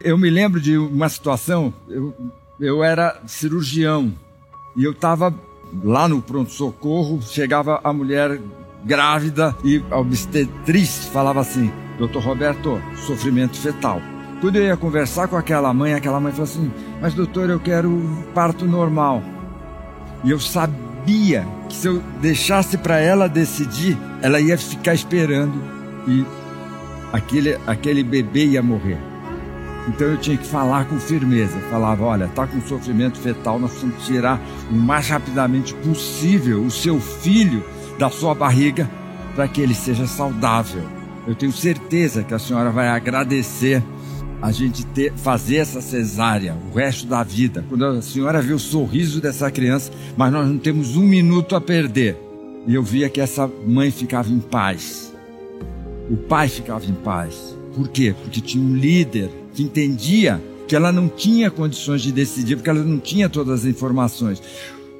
Eu me lembro de uma situação, eu, eu era cirurgião e eu estava lá no pronto-socorro, chegava a mulher grávida e a obstetriz falava assim: Doutor Roberto, sofrimento fetal. Quando eu ia conversar com aquela mãe, aquela mãe falou assim: Mas doutor, eu quero parto normal. E eu sabia que se eu deixasse para ela decidir, ela ia ficar esperando e aquele, aquele bebê ia morrer. Então eu tinha que falar com firmeza. Falava: olha, está com sofrimento fetal, nós precisamos tirar o mais rapidamente possível o seu filho da sua barriga para que ele seja saudável. Eu tenho certeza que a senhora vai agradecer a gente ter, fazer essa cesárea o resto da vida. Quando a senhora vê o sorriso dessa criança, mas nós não temos um minuto a perder. E eu via que essa mãe ficava em paz. O pai ficava em paz. Por quê? Porque tinha um líder que entendia que ela não tinha condições de decidir, porque ela não tinha todas as informações.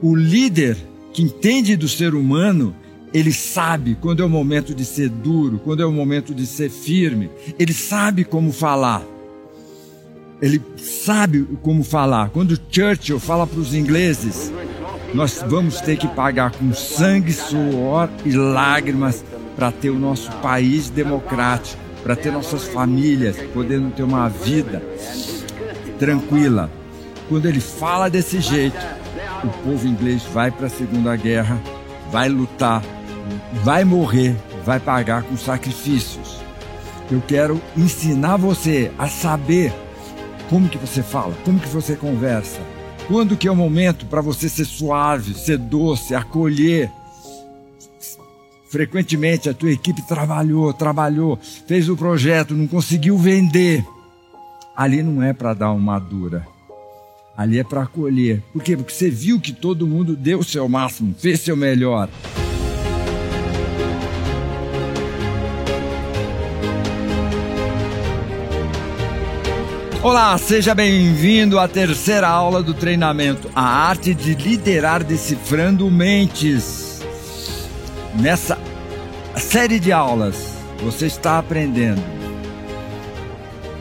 O líder que entende do ser humano, ele sabe quando é o momento de ser duro, quando é o momento de ser firme, ele sabe como falar. Ele sabe como falar. Quando Churchill fala para os ingleses, nós vamos ter que pagar com sangue, suor e lágrimas para ter o nosso país democrático para ter nossas famílias podendo ter uma vida tranquila. Quando ele fala desse jeito, o povo inglês vai para a Segunda Guerra, vai lutar, vai morrer, vai pagar com sacrifícios. Eu quero ensinar você a saber como que você fala, como que você conversa. Quando que é o momento para você ser suave, ser doce, acolher, Frequentemente a tua equipe trabalhou, trabalhou, fez o projeto, não conseguiu vender. Ali não é para dar uma dura. Ali é para acolher. Por quê? Porque você viu que todo mundo deu o seu máximo, fez seu melhor. Olá, seja bem-vindo à terceira aula do treinamento A Arte de Liderar Decifrando Mentes. Nessa série de aulas, você está aprendendo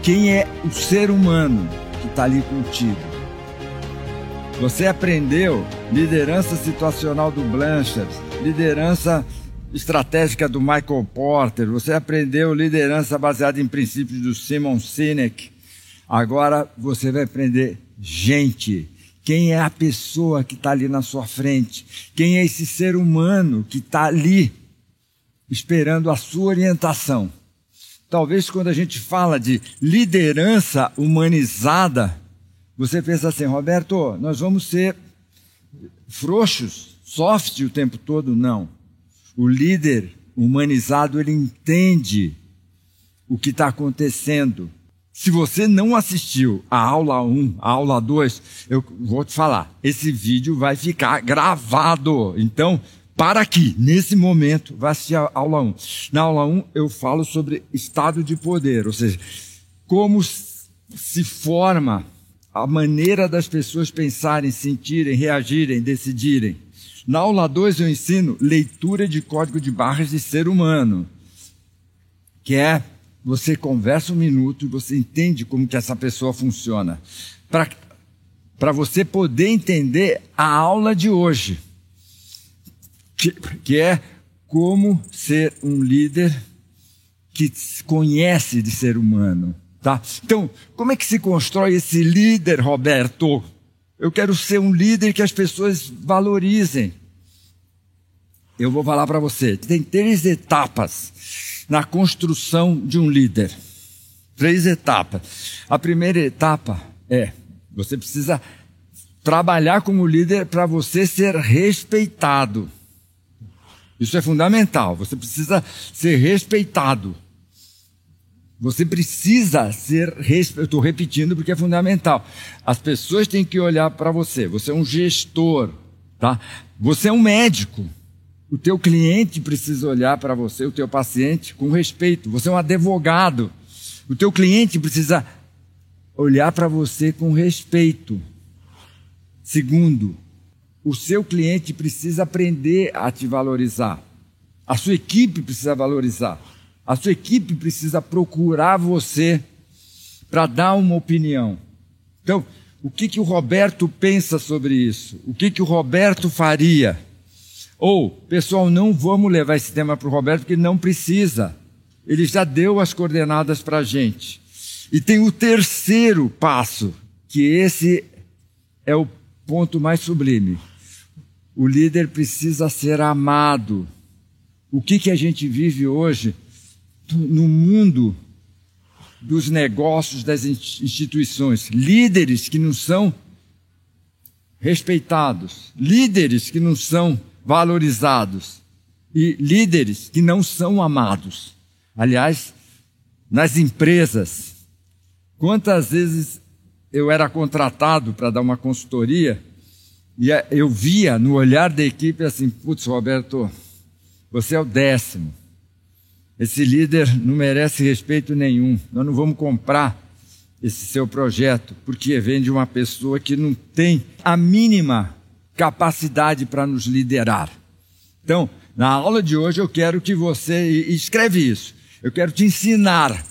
quem é o ser humano que está ali contigo. Você aprendeu liderança situacional do Blanchard, liderança estratégica do Michael Porter, você aprendeu liderança baseada em princípios do Simon Sinek. Agora você vai aprender gente quem é a pessoa que está ali na sua frente? Quem é esse ser humano que está ali esperando a sua orientação? Talvez quando a gente fala de liderança humanizada, você pensa assim, Roberto, nós vamos ser frouxos, soft o tempo todo? Não. O líder humanizado, ele entende o que está acontecendo se você não assistiu a aula 1, a aula 2, eu vou te falar, esse vídeo vai ficar gravado. Então, para aqui, nesse momento, vai assistir a aula 1. Na aula 1, eu falo sobre estado de poder, ou seja, como se forma a maneira das pessoas pensarem, sentirem, reagirem, decidirem. Na aula 2, eu ensino leitura de código de barras de ser humano, que é você conversa um minuto e você entende como que essa pessoa funciona. Para você poder entender a aula de hoje, que, que é como ser um líder que conhece de ser humano. Tá? Então, como é que se constrói esse líder, Roberto? Eu quero ser um líder que as pessoas valorizem. Eu vou falar para você, tem três etapas na construção de um líder. Três etapas. A primeira etapa é: você precisa trabalhar como líder para você ser respeitado. Isso é fundamental. Você precisa ser respeitado. Você precisa ser respeitado. Estou repetindo porque é fundamental. As pessoas têm que olhar para você. Você é um gestor, tá? Você é um médico. O teu cliente precisa olhar para você, o teu paciente, com respeito. Você é um advogado. O teu cliente precisa olhar para você com respeito. Segundo, o seu cliente precisa aprender a te valorizar. A sua equipe precisa valorizar. A sua equipe precisa procurar você para dar uma opinião. Então, o que, que o Roberto pensa sobre isso? O que, que o Roberto faria? Ou, pessoal, não vamos levar esse tema para o Roberto porque não precisa. Ele já deu as coordenadas para a gente. E tem o terceiro passo, que esse é o ponto mais sublime. O líder precisa ser amado. O que, que a gente vive hoje no mundo dos negócios, das instituições? Líderes que não são respeitados, líderes que não são valorizados e líderes que não são amados. Aliás, nas empresas, quantas vezes eu era contratado para dar uma consultoria e eu via no olhar da equipe assim: putz, Roberto, você é o décimo. Esse líder não merece respeito nenhum. Nós não vamos comprar esse seu projeto, porque vem de uma pessoa que não tem a mínima capacidade para nos liderar. Então, na aula de hoje eu quero que você escreve isso. Eu quero te ensinar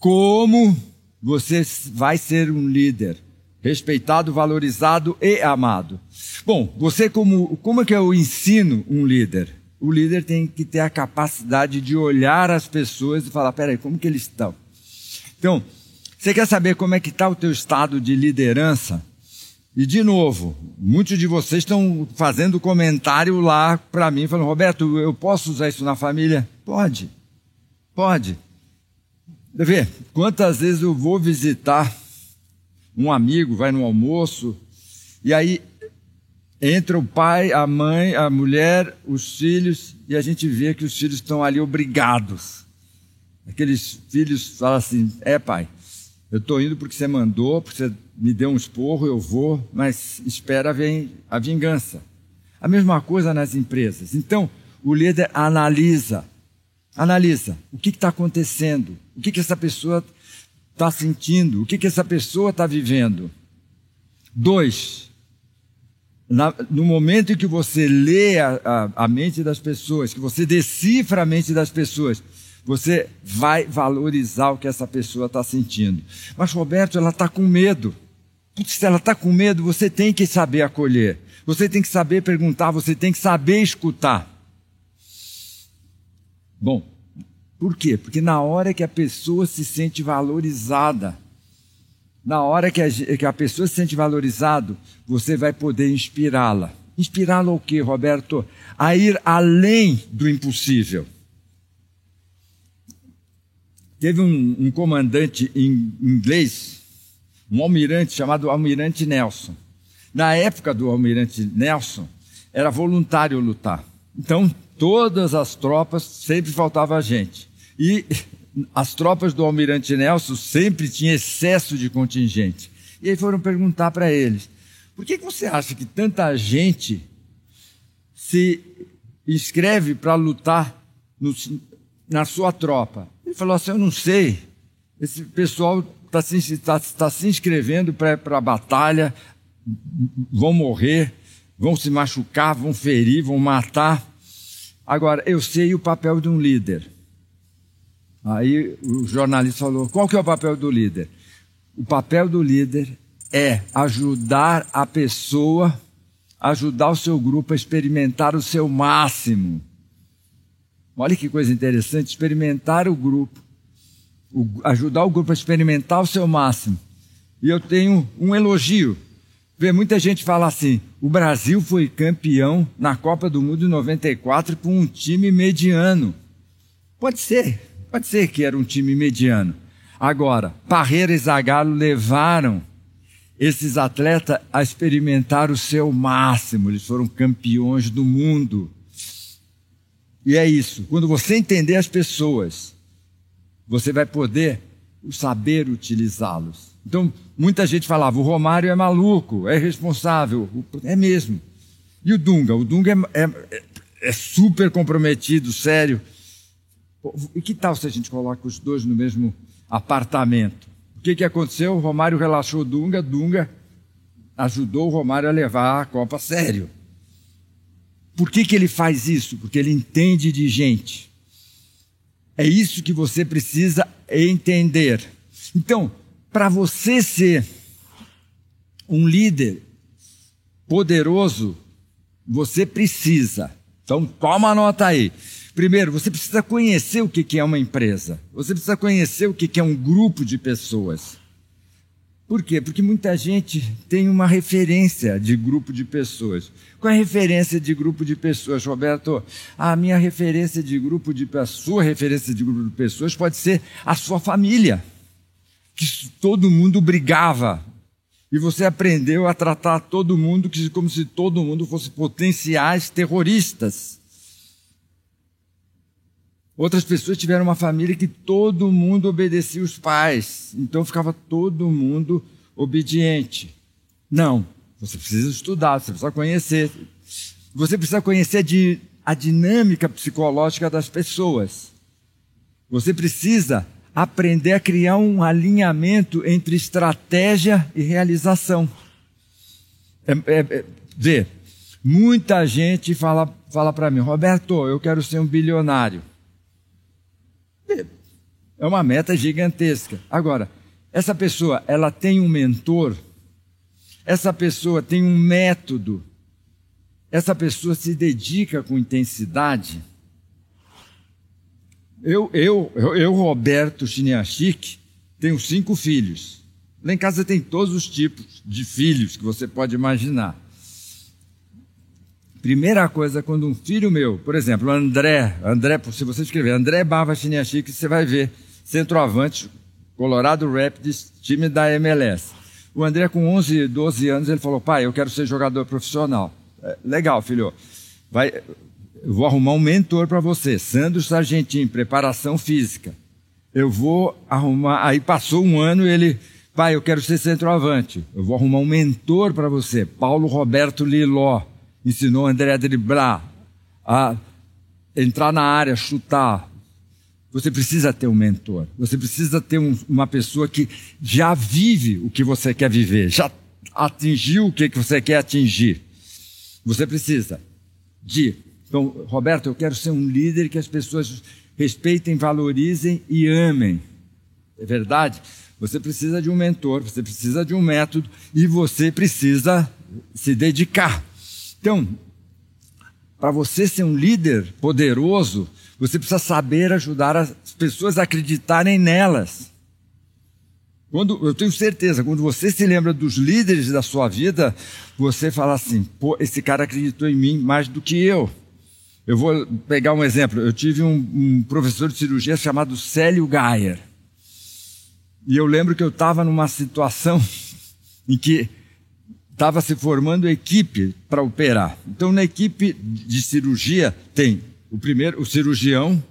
como você vai ser um líder respeitado, valorizado e amado. Bom, você como como é que eu ensino um líder? O líder tem que ter a capacidade de olhar as pessoas e falar, peraí, como que eles estão? Então, você quer saber como é que está o teu estado de liderança? E de novo, muitos de vocês estão fazendo comentário lá para mim, falando, Roberto, eu posso usar isso na família? Pode, pode. Vê, quantas vezes eu vou visitar um amigo, vai no almoço, e aí entra o pai, a mãe, a mulher, os filhos, e a gente vê que os filhos estão ali obrigados. Aqueles filhos falam assim: é pai, eu estou indo porque você mandou, porque você me deu um esporro, eu vou, mas espera vem a vingança. A mesma coisa nas empresas. Então, o líder analisa, analisa o que está acontecendo, o que, que essa pessoa está sentindo, o que, que essa pessoa está vivendo. Dois, na, no momento em que você lê a, a, a mente das pessoas, que você decifra a mente das pessoas, você vai valorizar o que essa pessoa está sentindo. Mas, Roberto, ela está com medo. Se ela está com medo, você tem que saber acolher. Você tem que saber perguntar, você tem que saber escutar. Bom, por quê? Porque na hora que a pessoa se sente valorizada, na hora que a, que a pessoa se sente valorizado, você vai poder inspirá-la. Inspirá-la o quê, Roberto? A ir além do impossível. Teve um, um comandante em inglês um almirante chamado Almirante Nelson. Na época do Almirante Nelson, era voluntário lutar. Então, todas as tropas sempre faltava gente. E as tropas do Almirante Nelson sempre tinham excesso de contingente. E aí foram perguntar para eles: por que, que você acha que tanta gente se inscreve para lutar no, na sua tropa? Falou assim: eu não sei. Esse pessoal está se, tá, tá se inscrevendo para a batalha, vão morrer, vão se machucar, vão ferir, vão matar. Agora, eu sei o papel de um líder. Aí o jornalista falou: qual que é o papel do líder? O papel do líder é ajudar a pessoa, ajudar o seu grupo a experimentar o seu máximo. Olha que coisa interessante, experimentar o grupo o, ajudar o grupo a experimentar o seu máximo. E eu tenho um elogio. Vê, muita gente fala assim: o Brasil foi campeão na Copa do Mundo em 94 com um time mediano. Pode ser, pode ser que era um time mediano. Agora, Parreira e Zagallo levaram esses atletas a experimentar o seu máximo. Eles foram campeões do mundo. E é isso. Quando você entender as pessoas, você vai poder saber utilizá-los. Então, muita gente falava: o Romário é maluco, é irresponsável. É mesmo. E o Dunga? O Dunga é, é, é super comprometido, sério. E que tal se a gente coloca os dois no mesmo apartamento? O que, que aconteceu? O Romário relaxou o Dunga, Dunga ajudou o Romário a levar a Copa a sério. Por que, que ele faz isso? Porque ele entende de gente. É isso que você precisa entender. Então, para você ser um líder poderoso, você precisa. Então, toma nota aí. Primeiro, você precisa conhecer o que é uma empresa. Você precisa conhecer o que é um grupo de pessoas. Por quê? Porque muita gente tem uma referência de grupo de pessoas. Qual é a referência de grupo de pessoas, Roberto? A minha referência de grupo de a sua referência de grupo de pessoas pode ser a sua família. Que todo mundo brigava. E você aprendeu a tratar todo mundo como se todo mundo fosse potenciais terroristas. Outras pessoas tiveram uma família que todo mundo obedecia os pais, então ficava todo mundo obediente. Não, você precisa estudar, você precisa conhecer. Você precisa conhecer a dinâmica psicológica das pessoas. Você precisa aprender a criar um alinhamento entre estratégia e realização. É, é, é, muita gente fala, fala para mim, Roberto, eu quero ser um bilionário. É uma meta gigantesca. Agora, essa pessoa, ela tem um mentor, essa pessoa tem um método, essa pessoa se dedica com intensidade. Eu, eu, eu, eu Roberto Chiniachik, tenho cinco filhos. Lá em casa tem todos os tipos de filhos que você pode imaginar. Primeira coisa, quando um filho meu, por exemplo, André, André, se você escrever André Barba Chiniachik, você vai ver centroavante, Colorado Rapids, time da MLS. O André, com 11, 12 anos, ele falou: pai, eu quero ser jogador profissional. É, legal, filho. Vai, eu vou arrumar um mentor para você, Sandro Sargentin, preparação física. Eu vou arrumar. Aí passou um ano ele, pai, eu quero ser centroavante. Eu vou arrumar um mentor para você, Paulo Roberto Liló. Ensinou André a driblar, a entrar na área, chutar, você precisa ter um mentor. Você precisa ter um, uma pessoa que já vive o que você quer viver, já atingiu o que você quer atingir. Você precisa de. Então, Roberto, eu quero ser um líder que as pessoas respeitem, valorizem e amem. É verdade? Você precisa de um mentor, você precisa de um método e você precisa se dedicar. Então, para você ser um líder poderoso, você precisa saber ajudar as pessoas a acreditarem nelas. Quando, eu tenho certeza, quando você se lembra dos líderes da sua vida, você fala assim: pô, esse cara acreditou em mim mais do que eu. Eu vou pegar um exemplo. Eu tive um, um professor de cirurgia chamado Célio Gayer. E eu lembro que eu estava numa situação em que estava se formando equipe para operar. Então, na equipe de cirurgia tem o primeiro, o cirurgião,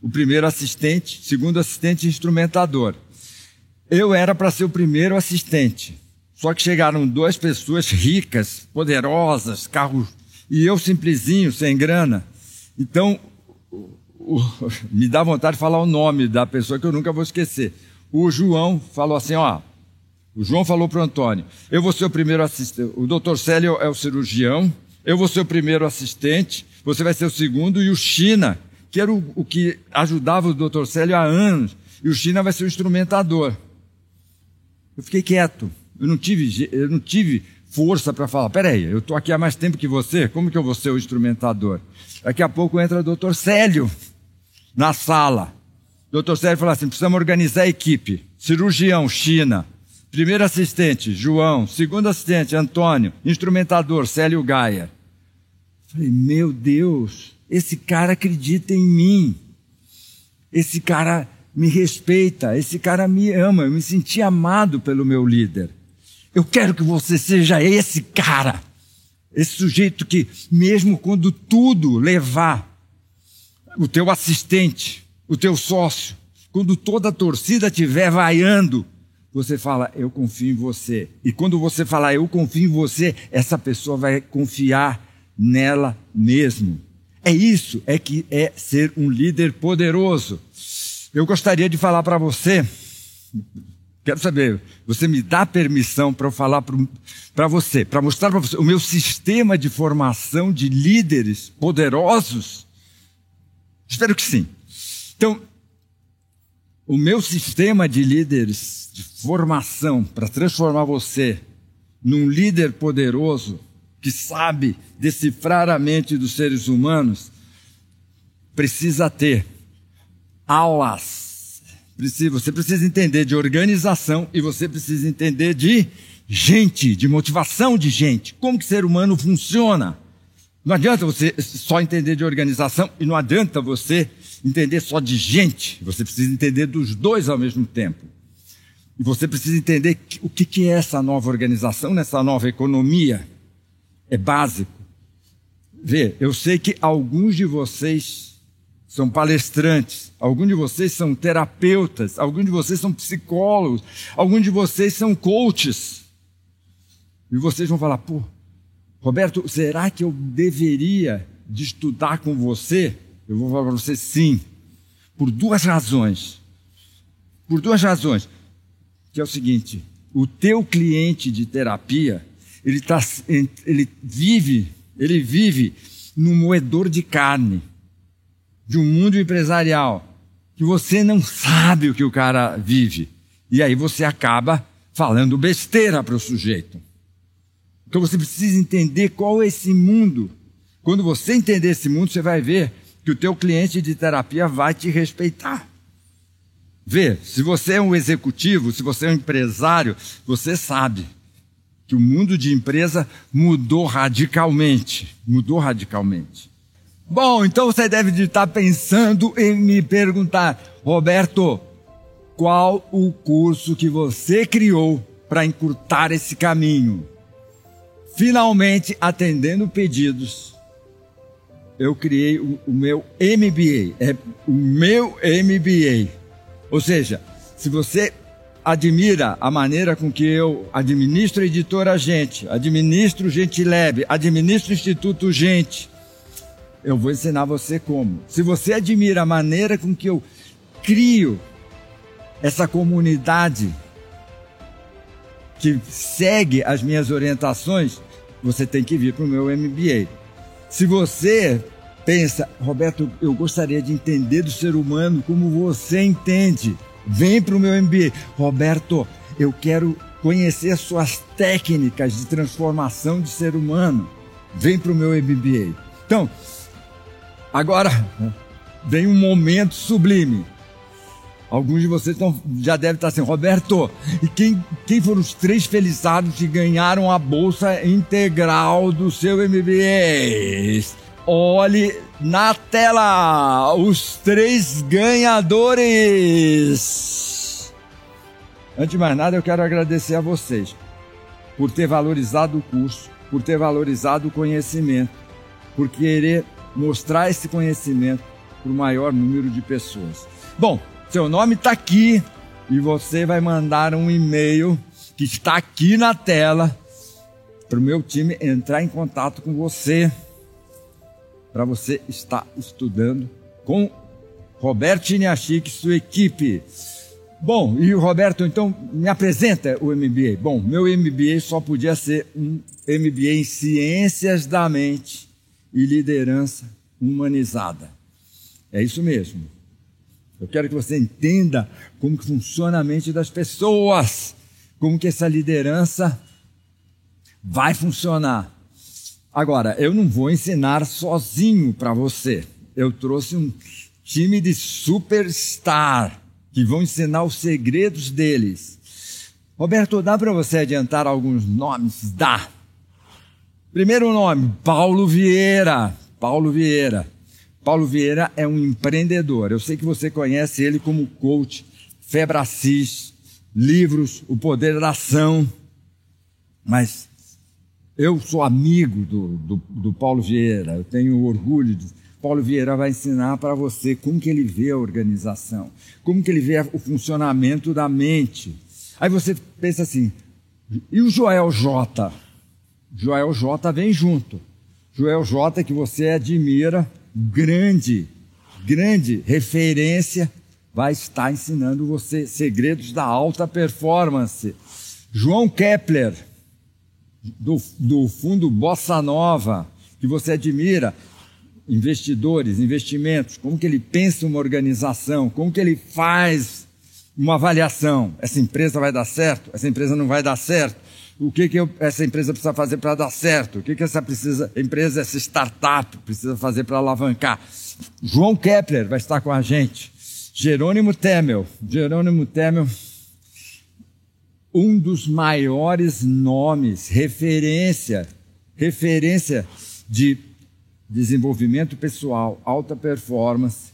o primeiro assistente, segundo assistente instrumentador. Eu era para ser o primeiro assistente. Só que chegaram duas pessoas ricas, poderosas, carros, e eu simplesinho, sem grana. Então, me dá vontade de falar o nome da pessoa que eu nunca vou esquecer. O João falou assim, ó, o João falou para o Antônio, eu vou ser o primeiro assistente, o doutor Célio é o cirurgião, eu vou ser o primeiro assistente, você vai ser o segundo, e o China, que era o, o que ajudava o Dr. Célio há anos, e o China vai ser o instrumentador. Eu fiquei quieto. Eu não tive, eu não tive força para falar, peraí, eu estou aqui há mais tempo que você, como que eu vou ser o instrumentador? Daqui a pouco entra o doutor Célio na sala. O doutor Célio fala assim, precisamos organizar a equipe. Cirurgião, China. Primeiro assistente, João. Segundo assistente, Antônio. Instrumentador, Célio Gaia. Falei, meu Deus, esse cara acredita em mim. Esse cara me respeita, esse cara me ama. Eu me senti amado pelo meu líder. Eu quero que você seja esse cara. Esse sujeito que, mesmo quando tudo levar, o teu assistente, o teu sócio, quando toda a torcida estiver vaiando, você fala, eu confio em você. E quando você falar, eu confio em você, essa pessoa vai confiar nela mesmo. É isso, é que é ser um líder poderoso. Eu gostaria de falar para você, quero saber, você me dá permissão para eu falar para você, para mostrar para você o meu sistema de formação de líderes poderosos? Espero que sim. Então, o meu sistema de líderes de formação para transformar você num líder poderoso que sabe decifrar a mente dos seres humanos precisa ter aulas. Você precisa entender de organização e você precisa entender de gente, de motivação de gente. Como que o ser humano funciona. Não adianta você só entender de organização e não adianta você entender só de gente. Você precisa entender dos dois ao mesmo tempo. E você precisa entender o que é essa nova organização, nessa nova economia. É básico. Vê, eu sei que alguns de vocês são palestrantes, alguns de vocês são terapeutas, alguns de vocês são psicólogos, alguns de vocês são coaches. E vocês vão falar, pô, Roberto, será que eu deveria de estudar com você? Eu vou falar para você sim, por duas razões. Por duas razões. Que é o seguinte, o teu cliente de terapia, ele, tá, ele vive, ele vive num moedor de carne de um mundo empresarial que você não sabe o que o cara vive. E aí você acaba falando besteira para o sujeito. Então você precisa entender qual é esse mundo. Quando você entender esse mundo, você vai ver que o teu cliente de terapia vai te respeitar. Vê, se você é um executivo, se você é um empresário, você sabe que o mundo de empresa mudou radicalmente. Mudou radicalmente. Bom, então você deve estar pensando em me perguntar, Roberto, qual o curso que você criou para encurtar esse caminho? Finalmente, atendendo pedidos, eu criei o, o, meu MBA. É o meu MBA. Ou seja, se você admira a maneira com que eu administro a editora Gente, administro Gente Lab, administro o Instituto Gente, eu vou ensinar você como. Se você admira a maneira com que eu crio essa comunidade que segue as minhas orientações, você tem que vir para o meu MBA. Se você pensa, Roberto, eu gostaria de entender do ser humano como você entende, vem para o meu MBA. Roberto, eu quero conhecer suas técnicas de transformação de ser humano. Vem para o meu MBA. Então, agora vem um momento sublime. Alguns de vocês tão, já devem estar assim, Roberto, e quem, quem foram os três feliciados que ganharam a bolsa integral do seu MBA? Olhe na tela os três ganhadores. Antes de mais nada, eu quero agradecer a vocês por ter valorizado o curso, por ter valorizado o conhecimento, por querer mostrar esse conhecimento para o maior número de pessoas. Bom, seu nome está aqui e você vai mandar um e-mail que está aqui na tela para o meu time entrar em contato com você, para você estar estudando com Roberto Iniachik e sua equipe. Bom, e o Roberto, então, me apresenta o MBA. Bom, meu MBA só podia ser um MBA em Ciências da Mente e Liderança Humanizada. É isso mesmo. Eu quero que você entenda como que funciona a mente das pessoas, como que essa liderança vai funcionar. Agora, eu não vou ensinar sozinho para você. Eu trouxe um time de superstar que vão ensinar os segredos deles. Roberto, dá para você adiantar alguns nomes? Dá. Primeiro nome, Paulo Vieira. Paulo Vieira. Paulo Vieira é um empreendedor. Eu sei que você conhece ele como coach, Febracis, livros, O Poder da Ação. Mas eu sou amigo do, do, do Paulo Vieira, eu tenho orgulho de. Paulo Vieira vai ensinar para você como que ele vê a organização, como que ele vê o funcionamento da mente. Aí você pensa assim, e o Joel J? Joel J vem junto. Joel J que você admira, grande, grande referência, vai estar ensinando você segredos da alta performance. João Kepler, do, do fundo Bossa Nova, que você admira, investidores, investimentos, como que ele pensa uma organização, como que ele faz uma avaliação. Essa empresa vai dar certo? Essa empresa não vai dar certo? O que, que eu, essa empresa precisa fazer para dar certo? O que, que essa precisa, empresa, essa startup precisa fazer para alavancar? João Kepler vai estar com a gente. Jerônimo Temel. Jerônimo Temel, um dos maiores nomes, referência, referência de desenvolvimento pessoal, alta performance,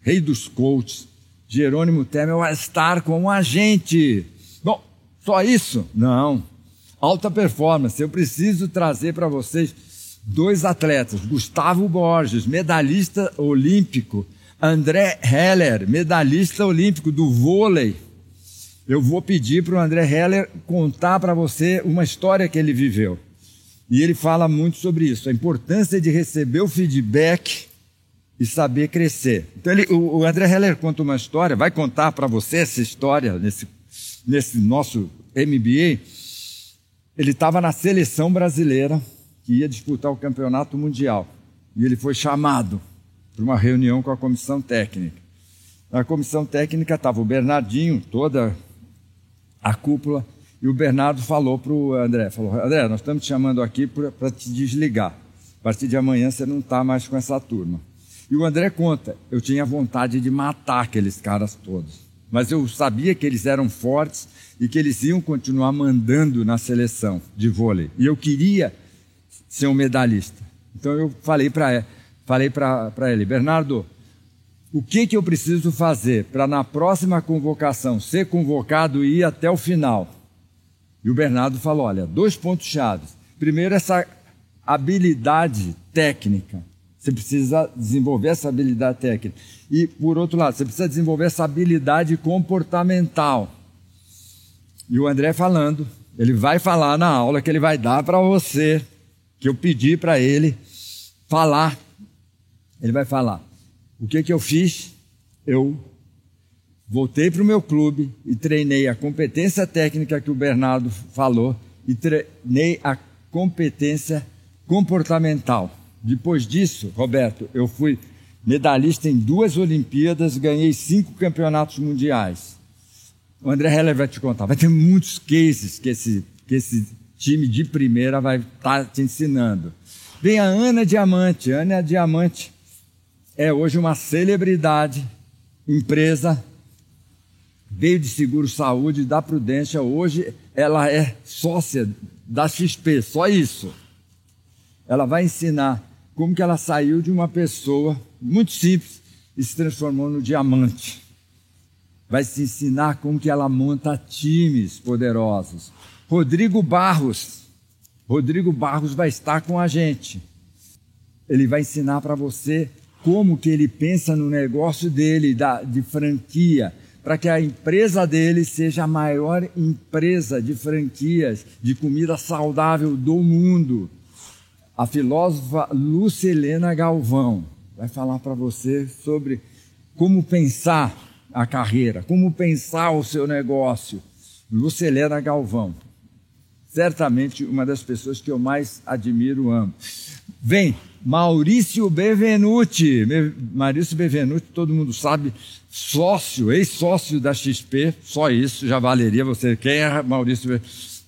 rei dos coaches, Jerônimo Temel vai estar com a gente. Bom, só isso? Não. Alta performance. Eu preciso trazer para vocês dois atletas: Gustavo Borges, medalhista olímpico, André Heller, medalhista olímpico do vôlei. Eu vou pedir para o André Heller contar para você uma história que ele viveu. E ele fala muito sobre isso, a importância de receber o feedback e saber crescer. Então ele, o, André Heller conta uma história, vai contar para você essa história nesse, nesse nosso MBA. Ele estava na seleção brasileira que ia disputar o campeonato mundial e ele foi chamado para uma reunião com a comissão técnica. Na comissão técnica estava o Bernardinho, toda a cúpula, e o Bernardo falou para o André, falou, André, nós estamos te chamando aqui para te desligar. A partir de amanhã você não está mais com essa turma. E o André conta, eu tinha vontade de matar aqueles caras todos. Mas eu sabia que eles eram fortes e que eles iam continuar mandando na seleção de vôlei. E eu queria ser um medalhista. Então eu falei para falei para ele, Bernardo, o que, que eu preciso fazer para na próxima convocação ser convocado e ir até o final? E o Bernardo falou: olha, dois pontos chaves. Primeiro, essa habilidade técnica. Você precisa desenvolver essa habilidade técnica. E, por outro lado, você precisa desenvolver essa habilidade comportamental. E o André falando, ele vai falar na aula que ele vai dar para você, que eu pedi para ele falar. Ele vai falar. O que, que eu fiz? Eu voltei para o meu clube e treinei a competência técnica que o Bernardo falou e treinei a competência comportamental. Depois disso, Roberto, eu fui medalhista em duas Olimpíadas, ganhei cinco campeonatos mundiais. O André Heller vai te contar. Vai ter muitos cases que esse, que esse time de primeira vai estar tá te ensinando. Vem a Ana Diamante. Ana Diamante é hoje uma celebridade, empresa, veio de seguro saúde, da Prudência. Hoje ela é sócia da XP, só isso. Ela vai ensinar como que ela saiu de uma pessoa muito simples e se transformou no diamante. Vai se ensinar como que ela monta times poderosos. Rodrigo Barros. Rodrigo Barros vai estar com a gente. Ele vai ensinar para você como que ele pensa no negócio dele da, de franquia, para que a empresa dele seja a maior empresa de franquias de comida saudável do mundo a filósofa Lucilena Galvão vai falar para você sobre como pensar a carreira, como pensar o seu negócio. Lucilena Galvão, certamente uma das pessoas que eu mais admiro e amo. Vem, Maurício Bevenuti. Maurício Bevenuti, todo mundo sabe, sócio, ex-sócio da XP, só isso já valeria você. Quem é Maurício?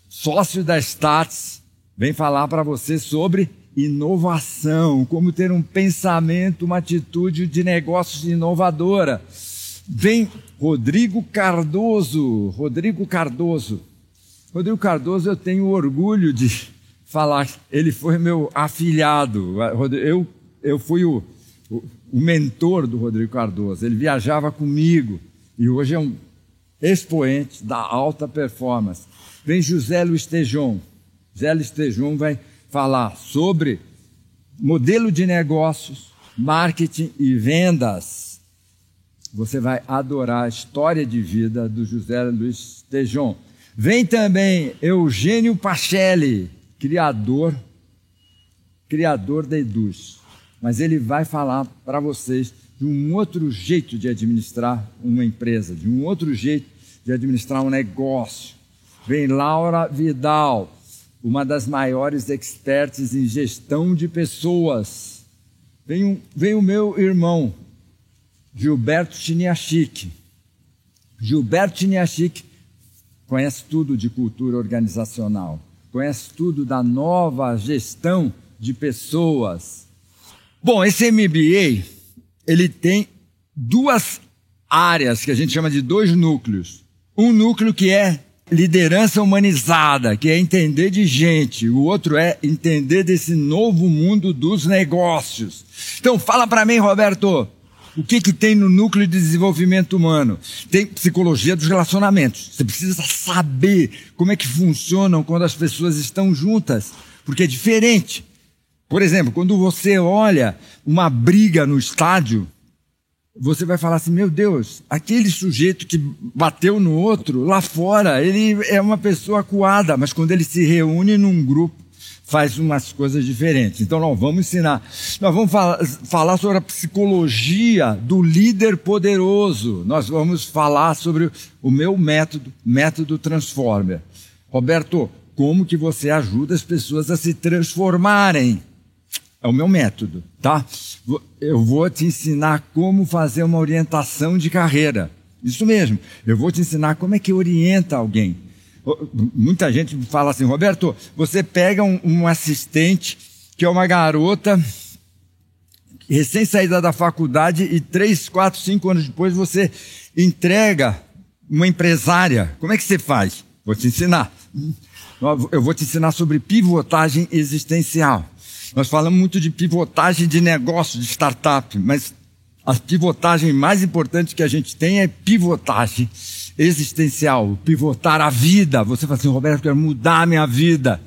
Sócio da Stats, vem falar para você sobre inovação, como ter um pensamento, uma atitude de negócios inovadora. Vem Rodrigo Cardoso, Rodrigo Cardoso. Rodrigo Cardoso, eu tenho orgulho de falar, ele foi meu afilhado. Eu, eu fui o, o, o mentor do Rodrigo Cardoso. Ele viajava comigo e hoje é um expoente da alta performance. Vem José Luiz Tejon. José Luiz Tejon vai falar sobre modelo de negócios, marketing e vendas. Você vai adorar a história de vida do José Luiz Tejon. Vem também Eugênio Pacelli, criador, criador da Eduz. Mas ele vai falar para vocês de um outro jeito de administrar uma empresa, de um outro jeito de administrar um negócio. Vem Laura Vidal, uma das maiores experts em gestão de pessoas. Vem, vem o meu irmão, Gilberto Chiniachik. Gilberto Chiniachik conhece tudo de cultura organizacional, conhece tudo da nova gestão de pessoas. Bom, esse MBA, ele tem duas áreas que a gente chama de dois núcleos. Um núcleo que é liderança humanizada, que é entender de gente, o outro é entender desse novo mundo dos negócios. Então fala para mim, Roberto, o que, que tem no núcleo de desenvolvimento humano? Tem psicologia dos relacionamentos. Você precisa saber como é que funcionam quando as pessoas estão juntas, porque é diferente. Por exemplo, quando você olha uma briga no estádio, você vai falar assim: meu Deus, aquele sujeito que bateu no outro lá fora, ele é uma pessoa acuada, mas quando ele se reúne num grupo, faz umas coisas diferentes. Então, nós vamos ensinar. Nós vamos falar, falar sobre a psicologia do líder poderoso. Nós vamos falar sobre o meu método, método Transformer. Roberto, como que você ajuda as pessoas a se transformarem? É o meu método, tá? Eu vou te ensinar como fazer uma orientação de carreira. Isso mesmo. Eu vou te ensinar como é que orienta alguém. Muita gente fala assim, Roberto, você pega um, um assistente que é uma garota recém-saída da faculdade e três, quatro, cinco anos depois você entrega uma empresária. Como é que você faz? Vou te ensinar. Eu vou te ensinar sobre pivotagem existencial. Nós falamos muito de pivotagem de negócio, de startup, mas a pivotagem mais importante que a gente tem é pivotagem existencial, pivotar a vida. Você fala assim, Roberto, eu quero mudar a minha vida.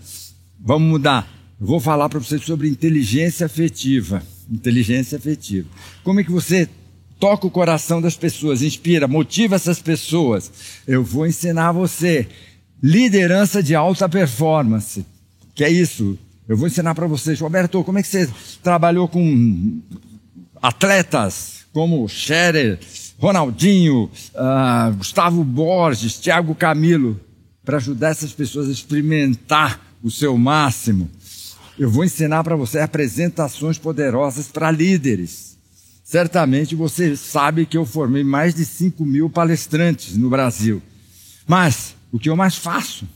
Vamos mudar. Eu vou falar para vocês sobre inteligência afetiva. Inteligência afetiva. Como é que você toca o coração das pessoas, inspira, motiva essas pessoas? Eu vou ensinar você liderança de alta performance. Que é isso? Eu vou ensinar para vocês, Roberto, como é que você trabalhou com atletas como Scherer, Ronaldinho, uh, Gustavo Borges, Thiago Camilo, para ajudar essas pessoas a experimentar o seu máximo. Eu vou ensinar para você apresentações poderosas para líderes. Certamente você sabe que eu formei mais de 5 mil palestrantes no Brasil. Mas o que eu mais faço?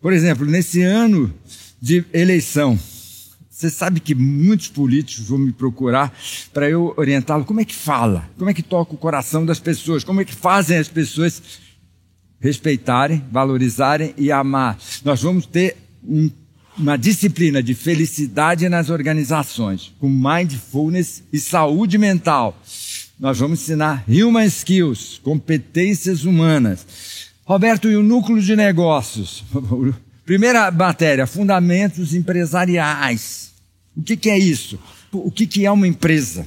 Por exemplo, nesse ano de eleição. Você sabe que muitos políticos vão me procurar para eu orientá-lo. Como é que fala? Como é que toca o coração das pessoas? Como é que fazem as pessoas respeitarem, valorizarem e amar? Nós vamos ter um, uma disciplina de felicidade nas organizações, com mindfulness e saúde mental. Nós vamos ensinar human skills, competências humanas. Roberto, e o núcleo de negócios? Primeira matéria, fundamentos empresariais. O que, que é isso? O que, que é uma empresa?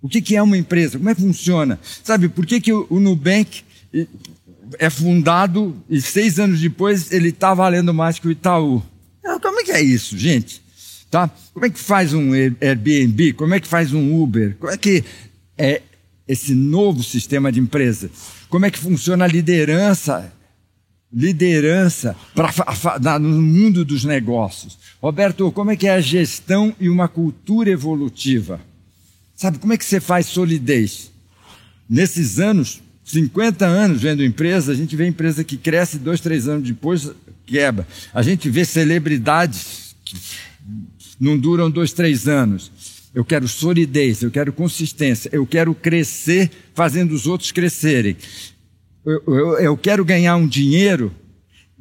O que, que é uma empresa? Como é que funciona? Sabe, por que, que o, Nubank é fundado e seis anos depois ele está valendo mais que o Itaú? Ah, como é que é isso, gente? Tá? Como é que faz um Airbnb? Como é que faz um Uber? Como é que é esse novo sistema de empresa? Como é que funciona a liderança liderança pra, no mundo dos negócios. Roberto, como é que é a gestão e uma cultura evolutiva? Sabe, como é que você faz solidez? Nesses anos, 50 anos vendo empresa, a gente vê empresa que cresce dois, três anos depois quebra. A gente vê celebridades que não duram dois, três anos. Eu quero solidez, eu quero consistência, eu quero crescer fazendo os outros crescerem eu, eu, eu quero ganhar um dinheiro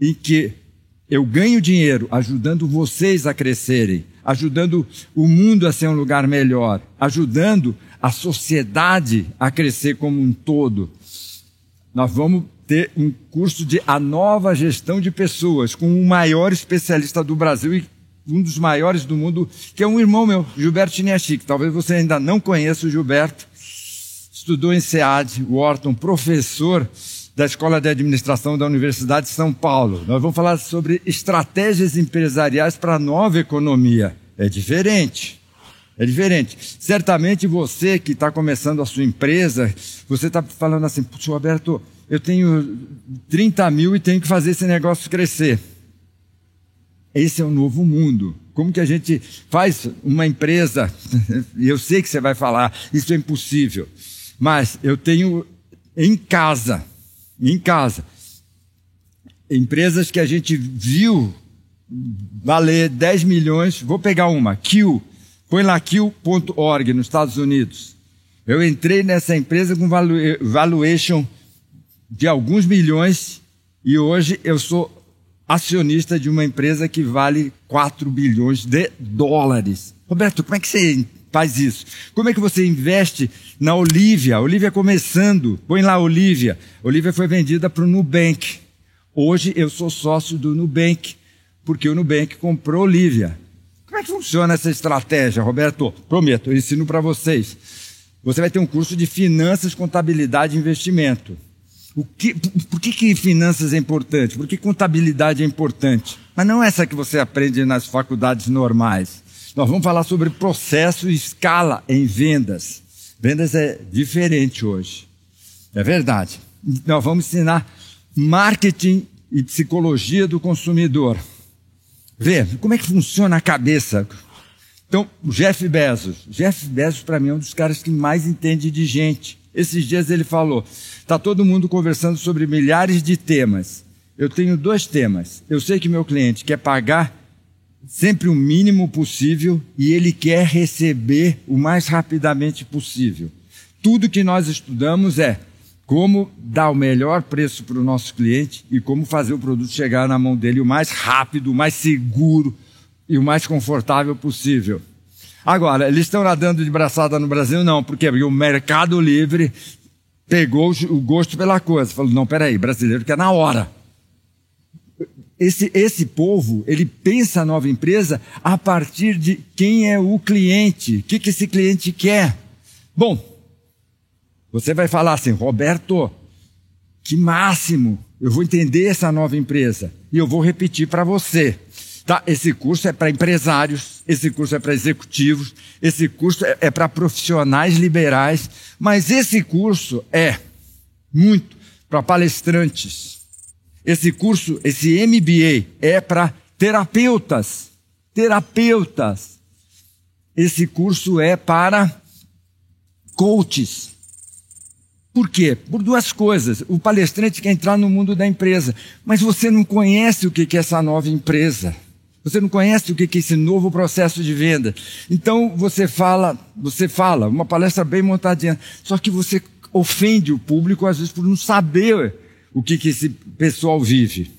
em que eu ganho dinheiro ajudando vocês a crescerem, ajudando o mundo a ser um lugar melhor, ajudando a sociedade a crescer como um todo. Nós vamos ter um curso de a nova gestão de pessoas com o maior especialista do Brasil e um dos maiores do mundo, que é um irmão meu, Gilberto Chiniachik. Talvez você ainda não conheça o Gilberto. Estudou em SEAD, Wharton, professor da Escola de Administração da Universidade de São Paulo. Nós vamos falar sobre estratégias empresariais para a nova economia. É diferente. É diferente. Certamente você que está começando a sua empresa, você está falando assim, Puxa, Roberto, eu tenho 30 mil e tenho que fazer esse negócio crescer. Esse é o novo mundo. Como que a gente faz uma empresa? Eu sei que você vai falar, isso é impossível. Mas eu tenho em casa em casa. Empresas que a gente viu valer 10 milhões, vou pegar uma, Q, põe lá Q.org nos Estados Unidos. Eu entrei nessa empresa com valuation de alguns milhões e hoje eu sou acionista de uma empresa que vale 4 bilhões de dólares. Roberto, como é que você faz isso? Como é que você investe na Olivia? Olivia começando, põe lá Olivia. Olivia foi vendida para o Nubank. Hoje eu sou sócio do Nubank, porque o Nubank comprou Olivia. Como é que funciona essa estratégia, Roberto? Prometo, eu ensino para vocês. Você vai ter um curso de finanças, contabilidade e investimento. Que, por que, que finanças é importante? Por que contabilidade é importante? Mas não essa que você aprende nas faculdades normais. Nós vamos falar sobre processo e escala em vendas. Vendas é diferente hoje. É verdade. Nós vamos ensinar marketing e psicologia do consumidor. Vê, como é que funciona a cabeça? Então, Jeff Bezos. Jeff Bezos, para mim, é um dos caras que mais entende de gente. Esses dias ele falou: está todo mundo conversando sobre milhares de temas. Eu tenho dois temas. Eu sei que meu cliente quer pagar sempre o mínimo possível e ele quer receber o mais rapidamente possível. Tudo que nós estudamos é como dar o melhor preço para o nosso cliente e como fazer o produto chegar na mão dele o mais rápido, o mais seguro e o mais confortável possível. Agora, eles estão nadando de braçada no Brasil? Não, porque o Mercado Livre pegou o gosto pela coisa. Falou, não, peraí, brasileiro quer na hora. Esse, esse povo, ele pensa a nova empresa a partir de quem é o cliente, o que, que esse cliente quer. Bom, você vai falar assim, Roberto, que máximo, eu vou entender essa nova empresa e eu vou repetir para você. Tá? Esse curso é para empresários, esse curso é para executivos, esse curso é, é para profissionais liberais, mas esse curso é muito para palestrantes. Esse curso, esse MBA, é para terapeutas. Terapeutas. Esse curso é para coaches. Por quê? Por duas coisas. O palestrante quer entrar no mundo da empresa, mas você não conhece o que é essa nova empresa. Você não conhece o que é esse novo processo de venda. Então você fala, você fala, uma palestra bem montadinha, só que você ofende o público às vezes por não saber o que, que esse pessoal vive.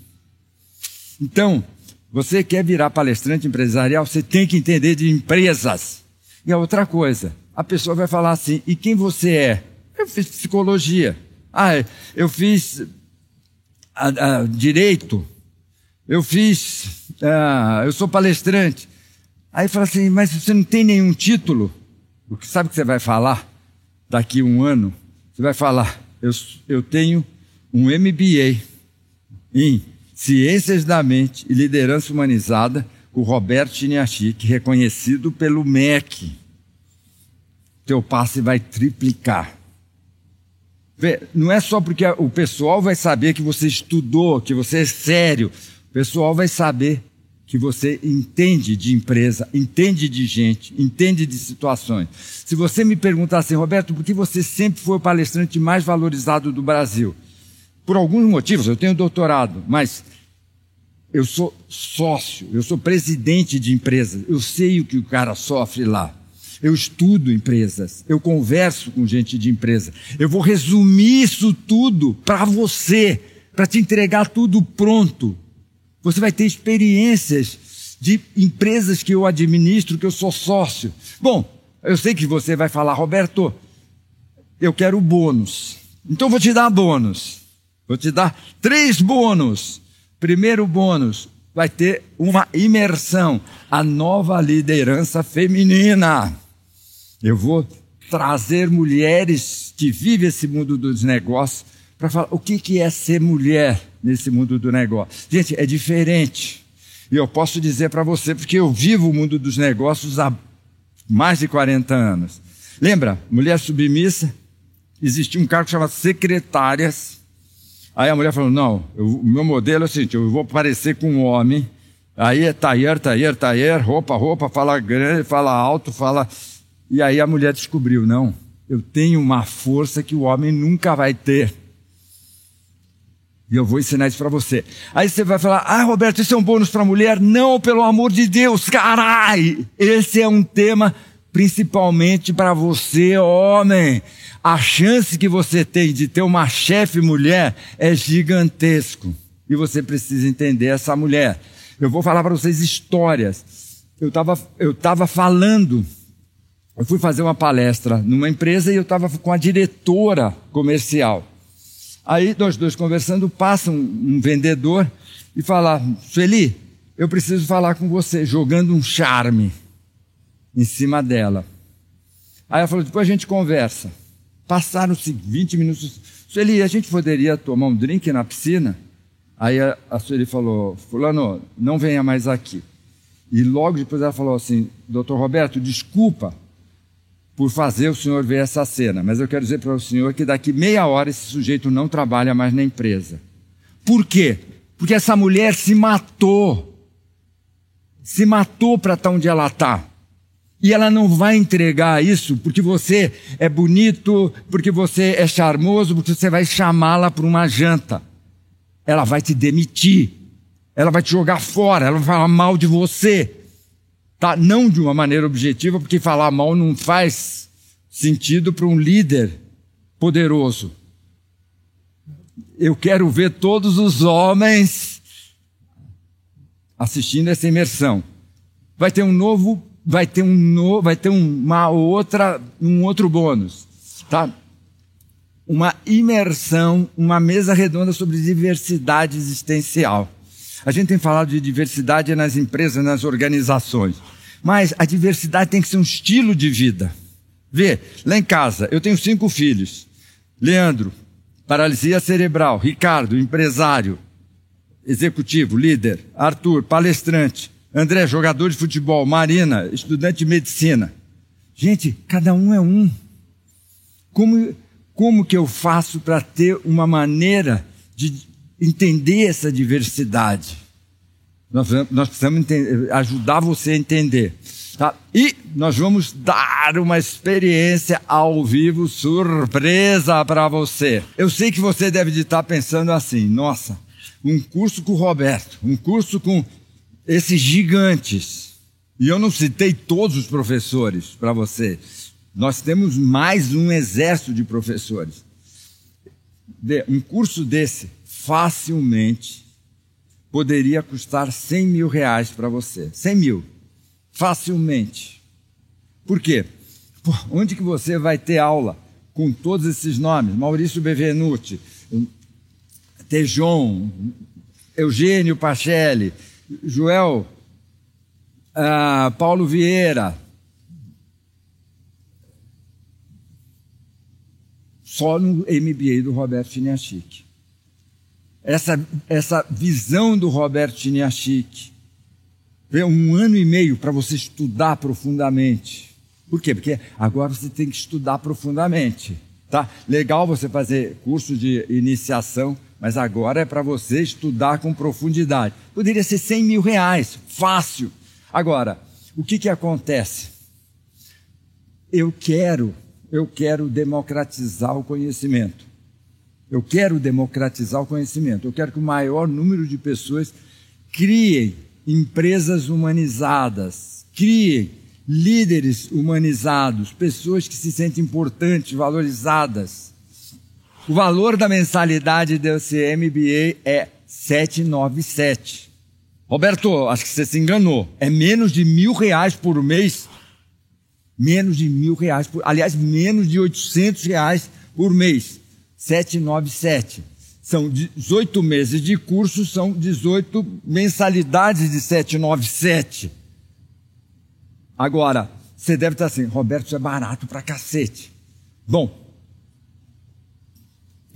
Então, você quer virar palestrante empresarial, você tem que entender de empresas. E a outra coisa, a pessoa vai falar assim: e quem você é? Eu fiz psicologia. Ah, eu fiz a, a, direito. Eu fiz ah, eu sou palestrante. Aí fala assim, mas você não tem nenhum título? O sabe que você vai falar daqui a um ano? Você vai falar, eu, eu tenho um MBA em Ciências da Mente e Liderança Humanizada com Roberto Chiniachik, reconhecido pelo MEC. Teu passe vai triplicar. Não é só porque o pessoal vai saber que você estudou, que você é sério. O pessoal vai saber que você entende de empresa, entende de gente, entende de situações. Se você me perguntar assim, Roberto, por que você sempre foi o palestrante mais valorizado do Brasil? Por alguns motivos, eu tenho doutorado, mas eu sou sócio, eu sou presidente de empresas, eu sei o que o cara sofre lá. Eu estudo empresas, eu converso com gente de empresa. Eu vou resumir isso tudo para você, para te entregar tudo pronto, você vai ter experiências de empresas que eu administro, que eu sou sócio. Bom, eu sei que você vai falar, Roberto, eu quero bônus. Então vou te dar bônus. Vou te dar três bônus. Primeiro bônus, vai ter uma imersão, a nova liderança feminina. Eu vou trazer mulheres que vivem esse mundo dos negócios para falar o que, que é ser mulher nesse mundo do negócio. Gente, é diferente. E eu posso dizer para você, porque eu vivo o mundo dos negócios há mais de 40 anos. Lembra, mulher submissa? Existia um cargo chamado secretárias. Aí a mulher falou: Não, o meu modelo é o seguinte: eu vou parecer com um homem. Aí é taier, taier, taier, roupa, roupa, fala grande, fala alto, fala. E aí a mulher descobriu: Não, eu tenho uma força que o homem nunca vai ter E eu vou ensinar isso para você. Aí você vai falar: "Ah, Roberto, isso é um bônus para mulher?" Não, pelo amor de Deus, carai! Esse é um tema principalmente para você, homem. A chance que você tem de ter uma chefe mulher é gigantesco. E você precisa entender essa mulher. Eu vou falar para vocês histórias. Eu estava eu tava falando, eu fui fazer uma palestra numa empresa e eu estava com a diretora comercial. Aí nós dois conversando, passa um, um vendedor e fala: Sueli, eu preciso falar com você, jogando um charme em cima dela. Aí ela falou: depois a gente conversa. Passaram-se 20 minutos. Sueli, a gente poderia tomar um drink na piscina? Aí a, a Sueli falou: Fulano, não venha mais aqui. E logo depois ela falou assim: Doutor Roberto, desculpa por fazer o senhor ver essa cena, mas eu quero dizer para o senhor que daqui meia hora esse sujeito não trabalha mais na empresa. Por quê? Porque essa mulher se matou. Se matou para estar onde ela está. E ela não vai entregar isso porque você é bonito, porque você é charmoso, porque você vai chamá-la para uma janta. Ela vai te demitir. Ela vai te jogar fora, ela vai falar mal de você. Tá? Não de uma maneira objetiva, porque falar mal não faz sentido para um líder poderoso. Eu quero ver todos os homens assistindo essa imersão. Vai ter um novo, vai ter um novo, vai ter uma outra, um outro bônus, tá? Uma imersão, uma mesa redonda sobre diversidade existencial. A gente tem falado de diversidade nas empresas, nas organizações. Mas a diversidade tem que ser um estilo de vida. Vê, lá em casa, eu tenho cinco filhos. Leandro, paralisia cerebral. Ricardo, empresário, executivo, líder. Arthur, palestrante. André, jogador de futebol. Marina, estudante de medicina. Gente, cada um é um. Como, como que eu faço para ter uma maneira de entender essa diversidade. Nós, nós precisamos entender, ajudar você a entender. Tá? E nós vamos dar uma experiência ao vivo surpresa para você. Eu sei que você deve estar pensando assim: nossa, um curso com o Roberto, um curso com esses gigantes. E eu não citei todos os professores para você. Nós temos mais um exército de professores. Um curso desse facilmente poderia custar 100 mil reais para você. 100 mil. Facilmente. Por quê? Onde que você vai ter aula com todos esses nomes? Maurício Bevenuti, Tejon, Eugênio Pacelli, Joel, uh, Paulo Vieira, só no MBA do Roberto Chiniachique essa, essa visão do Roberto Chiniachik. Um ano e meio para você estudar profundamente. Por quê? Porque agora você tem que estudar profundamente. Tá? Legal você fazer curso de iniciação, mas agora é para você estudar com profundidade. Poderia ser 100 mil reais, fácil. Agora, o que, que acontece? Eu quero, eu quero democratizar o conhecimento. Eu quero democratizar o conhecimento. Eu quero que o maior número de pessoas criem empresas humanizadas, criem líderes humanizados, pessoas que se sentem importantes, valorizadas. O valor da mensalidade desse MBA é 797. Roberto, acho que você se enganou. É menos de mil reais por mês. Menos de mil reais por, aliás, menos de 800 reais por mês. 797. São 18 meses de curso, são 18 mensalidades de 797. Agora, você deve estar assim, Roberto, isso é barato pra cacete. Bom,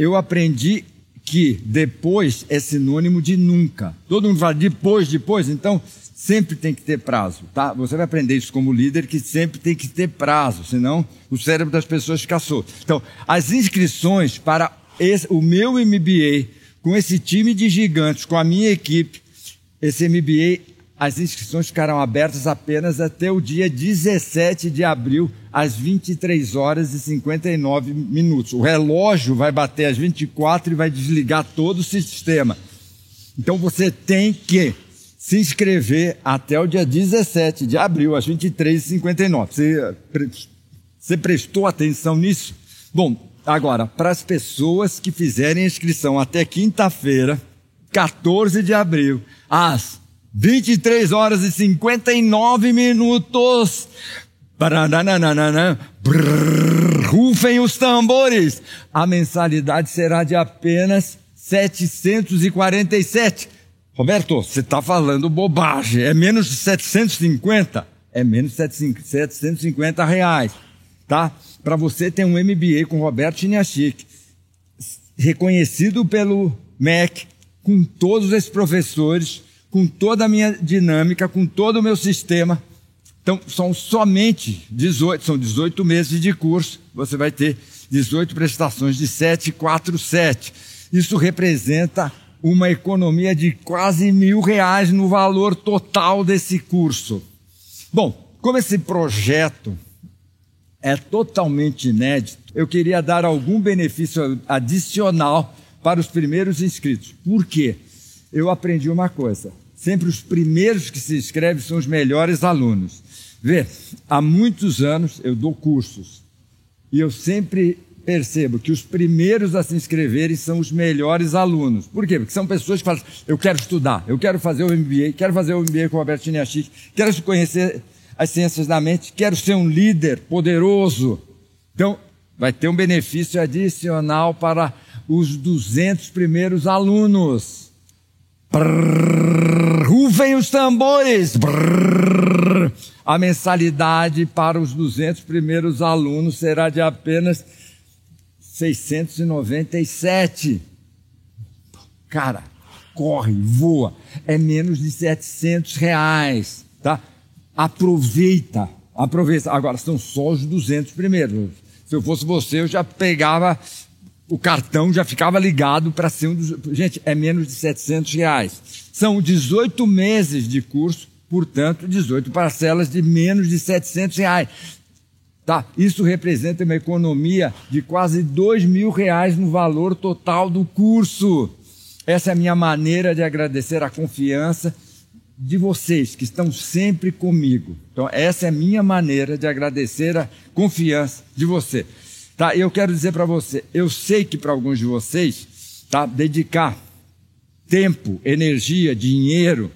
eu aprendi que depois é sinônimo de nunca. Todo mundo fala depois, depois, então sempre tem que ter prazo, tá? Você vai aprender isso como líder que sempre tem que ter prazo, senão o cérebro das pessoas fica solto. Então, as inscrições para esse, o meu MBA com esse time de gigantes, com a minha equipe, esse MBA as inscrições ficarão abertas apenas até o dia 17 de abril, às 23 horas e 59 minutos. O relógio vai bater às 24 e vai desligar todo o sistema. Então você tem que se inscrever até o dia 17 de abril, às 23h59. Você, prestou atenção nisso? Bom, agora, para as pessoas que fizerem a inscrição até quinta-feira, 14 de abril, às 23 horas e 59 minutos. Rufem os tambores. A mensalidade será de apenas 747. Roberto, você está falando bobagem. É menos de 750? É menos de 750 reais, tá? Para você ter um MBA com Roberto Chiniachik, reconhecido pelo MEC, com todos esses professores, com toda a minha dinâmica, com todo o meu sistema. Então, são somente 18, são 18 meses de curso. Você vai ter 18 prestações de 747. Isso representa uma economia de quase mil reais no valor total desse curso. Bom, como esse projeto é totalmente inédito, eu queria dar algum benefício adicional para os primeiros inscritos. Por quê? Eu aprendi uma coisa: sempre os primeiros que se inscrevem são os melhores alunos. Vê, há muitos anos eu dou cursos e eu sempre percebo que os primeiros a se inscreverem são os melhores alunos. Por quê? Porque são pessoas que falam, eu quero estudar, eu quero fazer o MBA, quero fazer o MBA com o Roberto Chiniachik, quero conhecer as ciências da mente, quero ser um líder poderoso. Então, vai ter um benefício adicional para os 200 primeiros alunos. Brrr, rufem os tambores! Brrr, a mensalidade para os 200 primeiros alunos será de apenas 697. Cara, corre, voa. É menos de 700 reais, tá? Aproveita, aproveita. Agora, são só os 200 primeiros. Se eu fosse você, eu já pegava o cartão, já ficava ligado para ser um dos... Gente, é menos de 700 reais. São 18 meses de curso, portanto, 18 parcelas de menos de 700 reais. Tá? Isso representa uma economia de quase dois mil reais no valor total do curso. Essa é a minha maneira de agradecer a confiança de vocês que estão sempre comigo. Então, essa é a minha maneira de agradecer a confiança de você. Tá? Eu quero dizer para você, eu sei que para alguns de vocês, tá? dedicar tempo, energia, dinheiro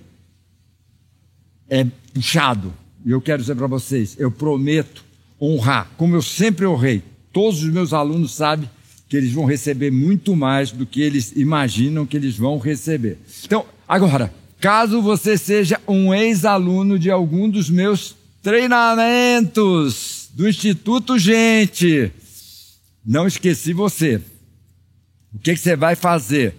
é puxado. E eu quero dizer para vocês, eu prometo honrar, como eu sempre honrei. Todos os meus alunos sabem que eles vão receber muito mais do que eles imaginam que eles vão receber. Então, agora, caso você seja um ex-aluno de algum dos meus treinamentos do Instituto Gente, não esqueci você. O que, que você vai fazer?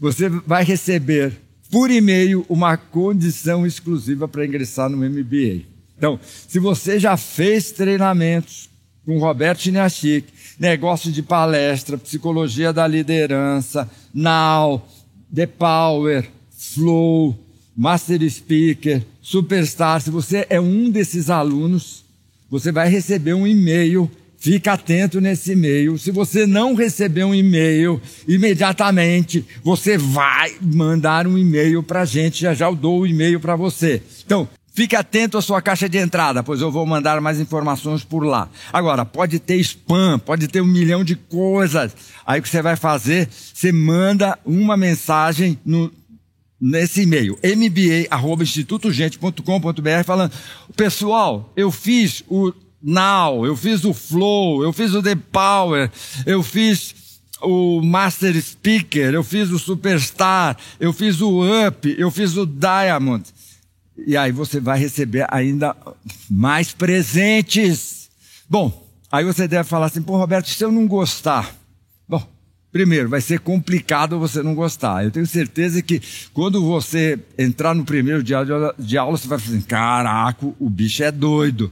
Você vai receber por e-mail uma condição exclusiva para ingressar no MBA. Então, se você já fez treinamentos com Roberto Chiniachik, negócio de palestra, psicologia da liderança, Now, The Power, Flow, Master Speaker, Superstar, se você é um desses alunos, você vai receber um e-mail Fica atento nesse e-mail. Se você não receber um e-mail imediatamente, você vai mandar um e-mail para a gente. Já já eu dou o e-mail para você. Então, Fique atento à sua caixa de entrada, pois eu vou mandar mais informações por lá. Agora, pode ter spam, pode ter um milhão de coisas. Aí o que você vai fazer? Você manda uma mensagem no, nesse e-mail, mba.institutogente.com.br, falando: Pessoal, eu fiz o Now, eu fiz o Flow, eu fiz o The Power, eu fiz o Master Speaker, eu fiz o Superstar, eu fiz o Up, eu fiz o Diamond. E aí você vai receber ainda mais presentes. Bom, aí você deve falar assim, pô, Roberto, se eu não gostar. Bom, primeiro, vai ser complicado você não gostar. Eu tenho certeza que quando você entrar no primeiro dia de aula, você vai falar assim, caraca, o bicho é doido.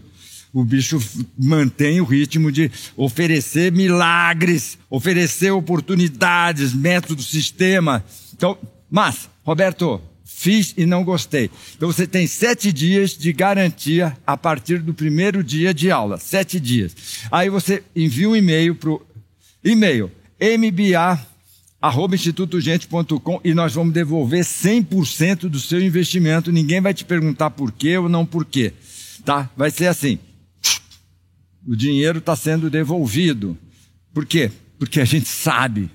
O bicho mantém o ritmo de oferecer milagres, oferecer oportunidades, método, sistema. Então, mas, Roberto, fiz e não gostei. Então você tem sete dias de garantia a partir do primeiro dia de aula. Sete dias. Aí você envia um e-mail para o e-mail mba.institutogente.com e nós vamos devolver 100% do seu investimento. Ninguém vai te perguntar por quê ou não por quê. Tá? Vai ser assim. O dinheiro está sendo devolvido. Por quê? Porque a gente sabe.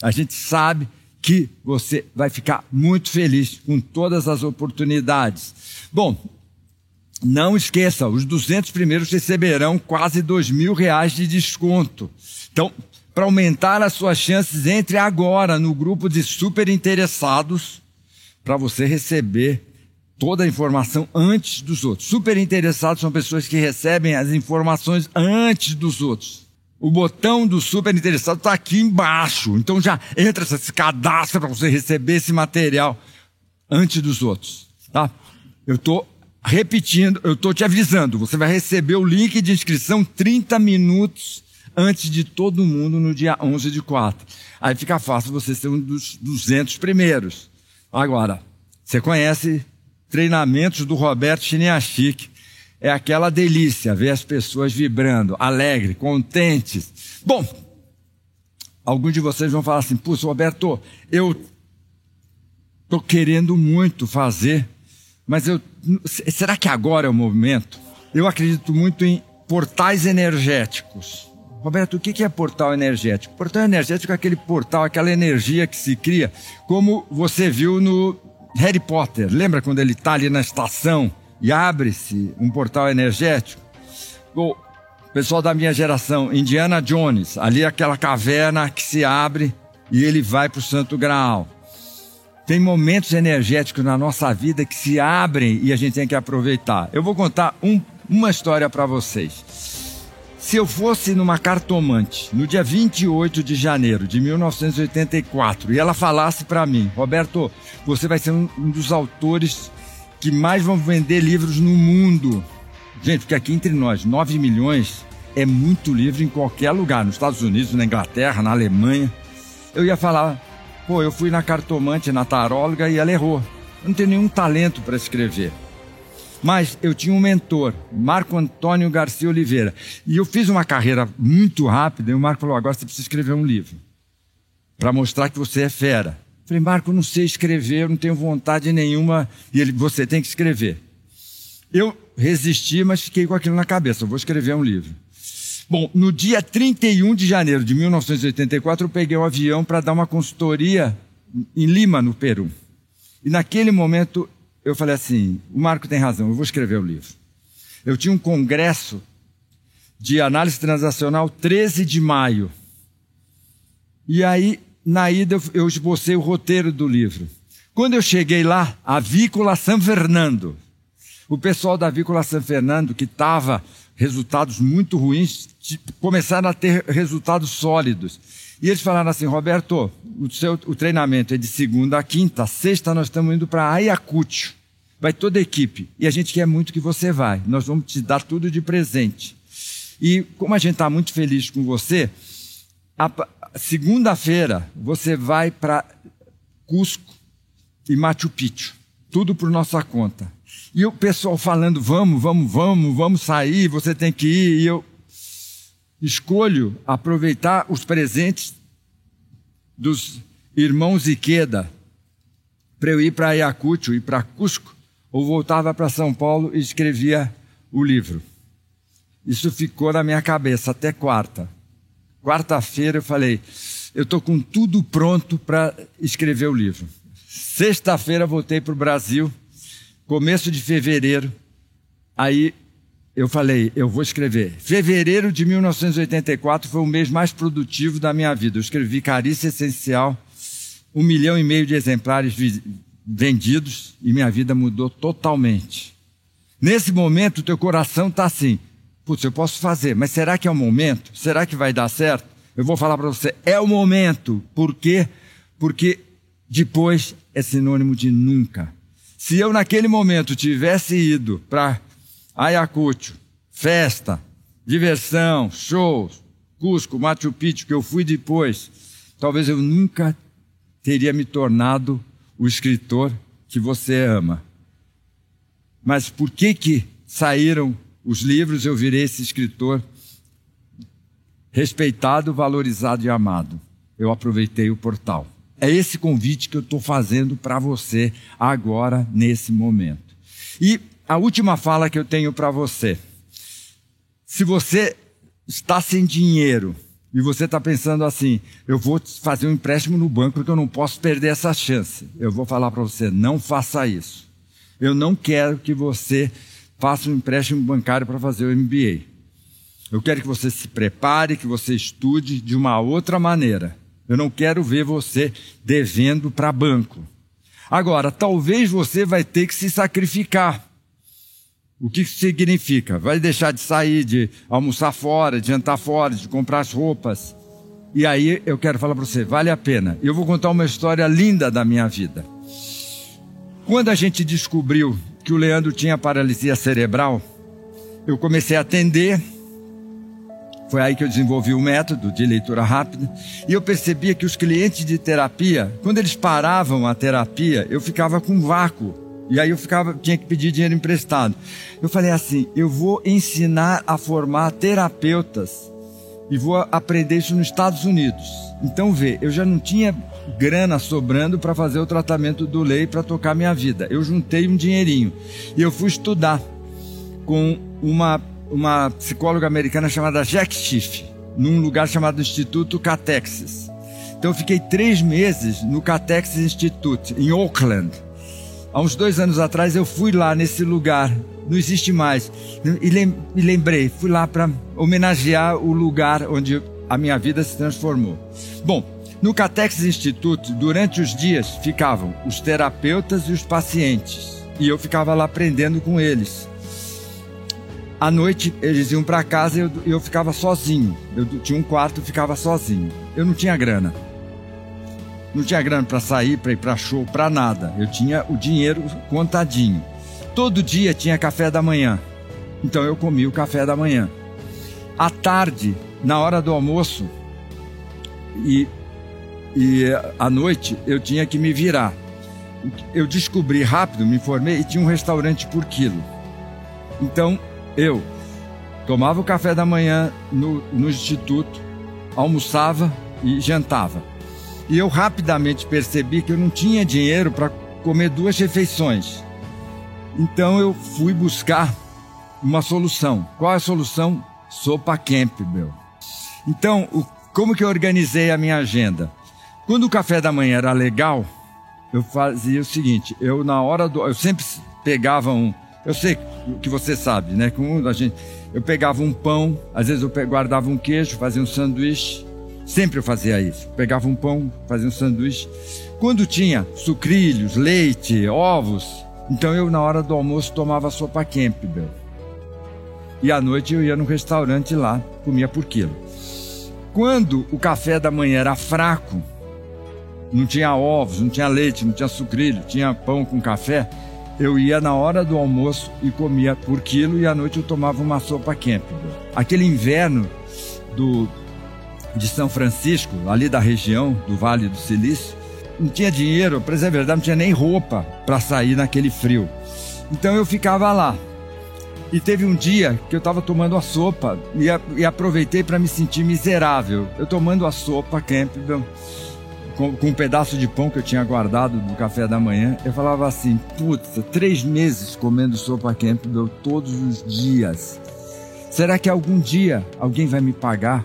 A gente sabe que você vai ficar muito feliz com todas as oportunidades. Bom, não esqueça, os 200 primeiros receberão quase dois mil reais de desconto. Então, para aumentar as suas chances, entre agora no grupo de super interessados para você receber toda a informação antes dos outros. Super interessados são pessoas que recebem as informações antes dos outros. O botão do super interessado está aqui embaixo. Então já entra, se cadastra para você receber esse material antes dos outros. Tá? Eu estou repetindo, eu estou te avisando. Você vai receber o link de inscrição 30 minutos antes de todo mundo no dia 11 de 4. Aí fica fácil você ser um dos 200 primeiros. Agora, você conhece treinamentos do Roberto Chiniachik é aquela delícia ver as pessoas vibrando, alegres, contentes. Bom, alguns de vocês vão falar assim: Puxa, Roberto, eu estou querendo muito fazer, mas eu, será que agora é o momento? Eu acredito muito em portais energéticos. Roberto, o que é portal energético? Portal energético é aquele portal, aquela energia que se cria, como você viu no Harry Potter. Lembra quando ele está ali na estação e abre-se um portal energético. O pessoal da minha geração, Indiana Jones, ali aquela caverna que se abre e ele vai para o Santo Graal. Tem momentos energéticos na nossa vida que se abrem e a gente tem que aproveitar. Eu vou contar um, uma história para vocês. Se eu fosse numa cartomante no dia 28 de janeiro de 1984 e ela falasse para mim, Roberto, você vai ser um, dos autores que mais vão vender livros no mundo. Gente, porque aqui entre nós, 9 milhões é muito livro em qualquer lugar, nos Estados Unidos, na Inglaterra, na Alemanha. Eu ia falar, pô, eu fui na cartomante, na taróloga e ela errou. Eu não tenho nenhum talento para escrever. Mas eu tinha um mentor, Marco Antônio Garcia Oliveira. E eu fiz uma carreira muito rápida e o Marco falou: agora você precisa escrever um livro para mostrar que você é fera. Falei, Marco, eu não sei escrever, eu não tenho vontade nenhuma. E ele, você tem que escrever. Eu resisti, mas fiquei com aquilo na cabeça. Eu vou escrever um livro. Bom, no dia 31 de janeiro de 1984, eu peguei um avião para dar uma consultoria em Lima, no Peru. E naquele momento, eu falei assim: o Marco tem razão, eu vou escrever o livro. Eu tinha um congresso de análise transacional 13 de maio. E aí na ida eu esbocei o roteiro do livro. Quando eu cheguei lá, a Vícola São Fernando, o pessoal da Vícola São Fernando, que estava resultados muito ruins, começaram a ter resultados sólidos. E eles falaram assim, Roberto, o, seu, o treinamento é de segunda a quinta, sexta nós estamos indo para Ayacucho. Vai toda a equipe. E a gente quer muito que você vá. Nós vamos te dar tudo de presente. E como a gente está muito feliz com você, segunda-feira você vai para Cusco e Machu Picchu. Tudo por nossa conta. E o pessoal falando, vamos, vamos, vamos, vamos sair, você tem que ir. E eu escolho aproveitar os presentes dos irmãos Iqueda para eu ir para Ayacucho e para Cusco, ou voltava para São Paulo e escrevia o livro. Isso ficou na minha cabeça até quarta. Quarta-feira eu falei, eu estou com tudo pronto para escrever o livro. Sexta-feira voltei para o Brasil, começo de fevereiro. Aí eu falei, eu vou escrever. Fevereiro de 1984 foi o mês mais produtivo da minha vida. Eu escrevi Carícia Essencial, um milhão e meio de exemplares vendidos e minha vida mudou totalmente. Nesse momento, teu coração está assim: putz, eu posso fazer, mas será que é o momento? Será que vai dar certo? Eu vou falar para você, é o momento. Por quê? Porque depois é sinônimo de nunca. Se eu naquele momento tivesse ido para Ayacucho, festa, diversão, shows, Cusco, Machu Picchu, que eu fui depois, talvez eu nunca teria me tornado o escritor que você ama. Mas por que que saíram os livros, eu virei esse escritor respeitado, valorizado e amado. Eu aproveitei o portal. É esse convite que eu estou fazendo para você agora, nesse momento. E a última fala que eu tenho para você. Se você está sem dinheiro e você está pensando assim, eu vou fazer um empréstimo no banco porque eu não posso perder essa chance. Eu vou falar para você, não faça isso. Eu não quero que você faça um empréstimo bancário para fazer o MBA. Eu quero que você se prepare, que você estude de uma outra maneira. Eu não quero ver você devendo para banco. Agora, talvez você vai ter que se sacrificar. O que significa? Vai deixar de sair, de almoçar fora, de jantar fora, de comprar as roupas. E aí eu quero falar para você, vale a pena. Eu vou contar uma história linda da minha vida. Quando a gente descobriu que o Leandro tinha paralisia cerebral, eu comecei a atender. Foi aí que eu desenvolvi o método de leitura rápida. E eu percebia que os clientes de terapia, quando eles paravam a terapia, eu ficava com vácuo. E aí eu ficava, tinha que pedir dinheiro emprestado. Eu falei assim: eu vou ensinar a formar terapeutas e vou aprender isso nos Estados Unidos. Então vê, eu já não tinha grana sobrando para fazer o tratamento do lei para tocar minha vida. Eu juntei um dinheirinho e eu fui estudar com uma, uma psicóloga americana chamada Jack Schiff, num lugar chamado Instituto Catexas. Então eu fiquei três meses no Catexas Institute, em Oakland. Há uns dois anos atrás eu fui lá nesse lugar, não existe mais, e lembrei, fui lá para homenagear o lugar onde a minha vida se transformou. Bom, no Catex Institute, durante os dias, ficavam os terapeutas e os pacientes. E eu ficava lá aprendendo com eles. À noite, eles iam para casa e eu, eu, ficava sozinho. Eu tinha um quarto ficava sozinho. Eu não tinha grana. Não tinha grana para sair, para ir para show, para nada. Eu tinha o dinheiro contadinho. Todo dia tinha café da manhã. Então eu comia o café da manhã. À tarde, na hora do almoço, e e à noite eu tinha que me virar. Eu descobri rápido, me informei e tinha um restaurante por quilo. Então eu tomava o café da manhã no, no instituto, almoçava e jantava. E eu rapidamente percebi que eu não tinha dinheiro para comer duas refeições. Então eu fui buscar uma solução. Qual é a solução? Sopa Campbell. Então, o, como que eu organizei a minha agenda? Quando o café da manhã era legal, eu fazia o seguinte: eu na hora do. Eu sempre pegava um. Eu sei que você sabe, né? Com a gente, eu pegava um pão, às vezes eu guardava um queijo, fazia um sanduíche. Sempre eu fazia isso. Pegava um pão, fazia um sanduíche. Quando tinha sucrilhos, leite, ovos, então eu na hora do almoço tomava sopa Campbell. E à noite eu ia no restaurante lá, comia por quilo. Quando o café da manhã era fraco, não tinha ovos, não tinha leite, não tinha sucrilho, tinha pão com café, eu ia na hora do almoço e comia por quilo e à noite eu tomava uma sopa Campbell. Aquele inverno do, de São Francisco, ali da região do Vale do Silício, não tinha dinheiro, para dizer a verdade, não tinha nem roupa para sair naquele frio. Então eu ficava lá. E teve um dia que eu estava tomando a sopa e, a, e aproveitei para me sentir miserável. Eu tomando a sopa Campbell com, com, um pedaço de pão que eu tinha guardado do café da manhã, eu falava assim: putz, três meses comendo sopa Campbell todos os dias. Será que algum dia alguém vai me pagar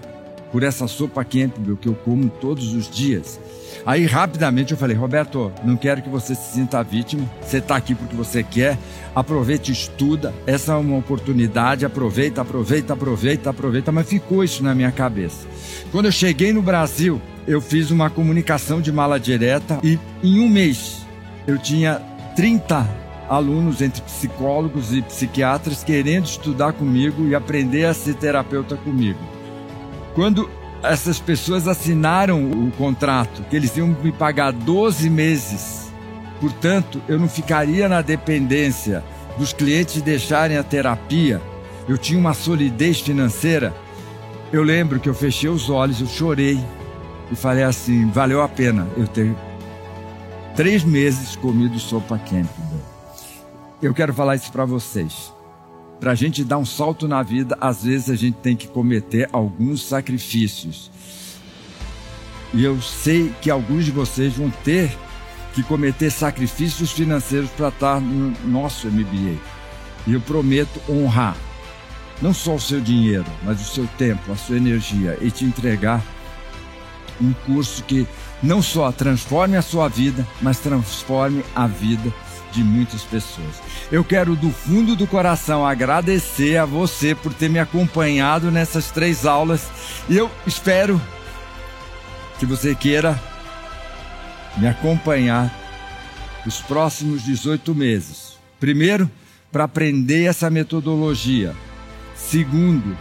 por essa sopa Campbell que eu como todos os dias? Aí rapidamente eu falei, Roberto, não quero que você se sinta vítima. Você está aqui porque você quer. Aproveite, estuda. Essa é uma oportunidade. Aproveita, aproveita, aproveita, aproveita. Mas ficou isso na minha cabeça. Quando eu cheguei no Brasil, eu fiz uma comunicação de mala direta e em um mês eu tinha 30 alunos entre psicólogos e psiquiatras querendo estudar comigo e aprender a ser terapeuta comigo. Quando essas pessoas assinaram o contrato, que eles iam me pagar 12 meses, portanto, eu não ficaria na dependência dos clientes deixarem a terapia, eu tinha uma solidez financeira. Eu lembro que eu fechei os olhos, eu chorei, e falei assim: valeu a pena eu ter três meses comido sopa Campbell. Eu quero falar isso para vocês. Para a gente dar um salto na vida, às vezes a gente tem que cometer alguns sacrifícios. E eu sei que alguns de vocês vão ter que cometer sacrifícios financeiros para estar no nosso MBA. E eu prometo honrar não só o seu dinheiro, mas o seu tempo, a sua energia e te entregar um curso que não só transforme a sua vida, mas transforme a vida de muitas pessoas. Eu quero do fundo do coração agradecer a você por ter me acompanhado nessas três aulas e eu espero que você queira me acompanhar os próximos 18 meses. Primeiro, para aprender essa metodologia. Segundo,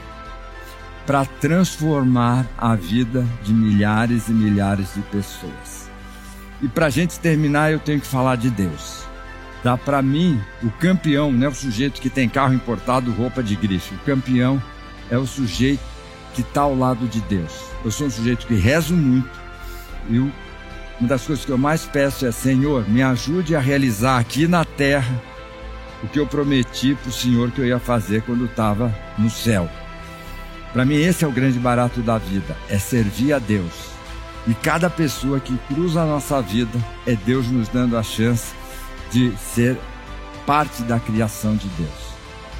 para transformar a vida de milhares e milhares de pessoas. E para a gente terminar, eu tenho que falar de Deus. Tá? Para mim, o campeão não é o sujeito que tem carro importado, roupa de grife. O campeão é o sujeito que está ao lado de Deus. Eu sou um sujeito que rezo muito e uma das coisas que eu mais peço é: Senhor, me ajude a realizar aqui na terra o que eu prometi para o Senhor que eu ia fazer quando estava no céu. Para mim, esse é o grande barato da vida: é servir a Deus. E cada pessoa que cruza a nossa vida é Deus nos dando a chance de ser parte da criação de Deus.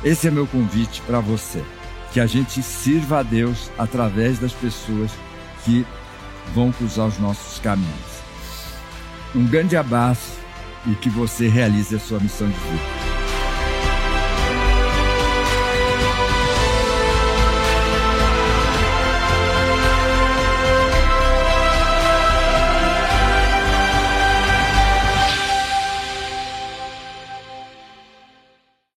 Esse é meu convite para você: que a gente sirva a Deus através das pessoas que vão cruzar os nossos caminhos. Um grande abraço e que você realize a sua missão de vida.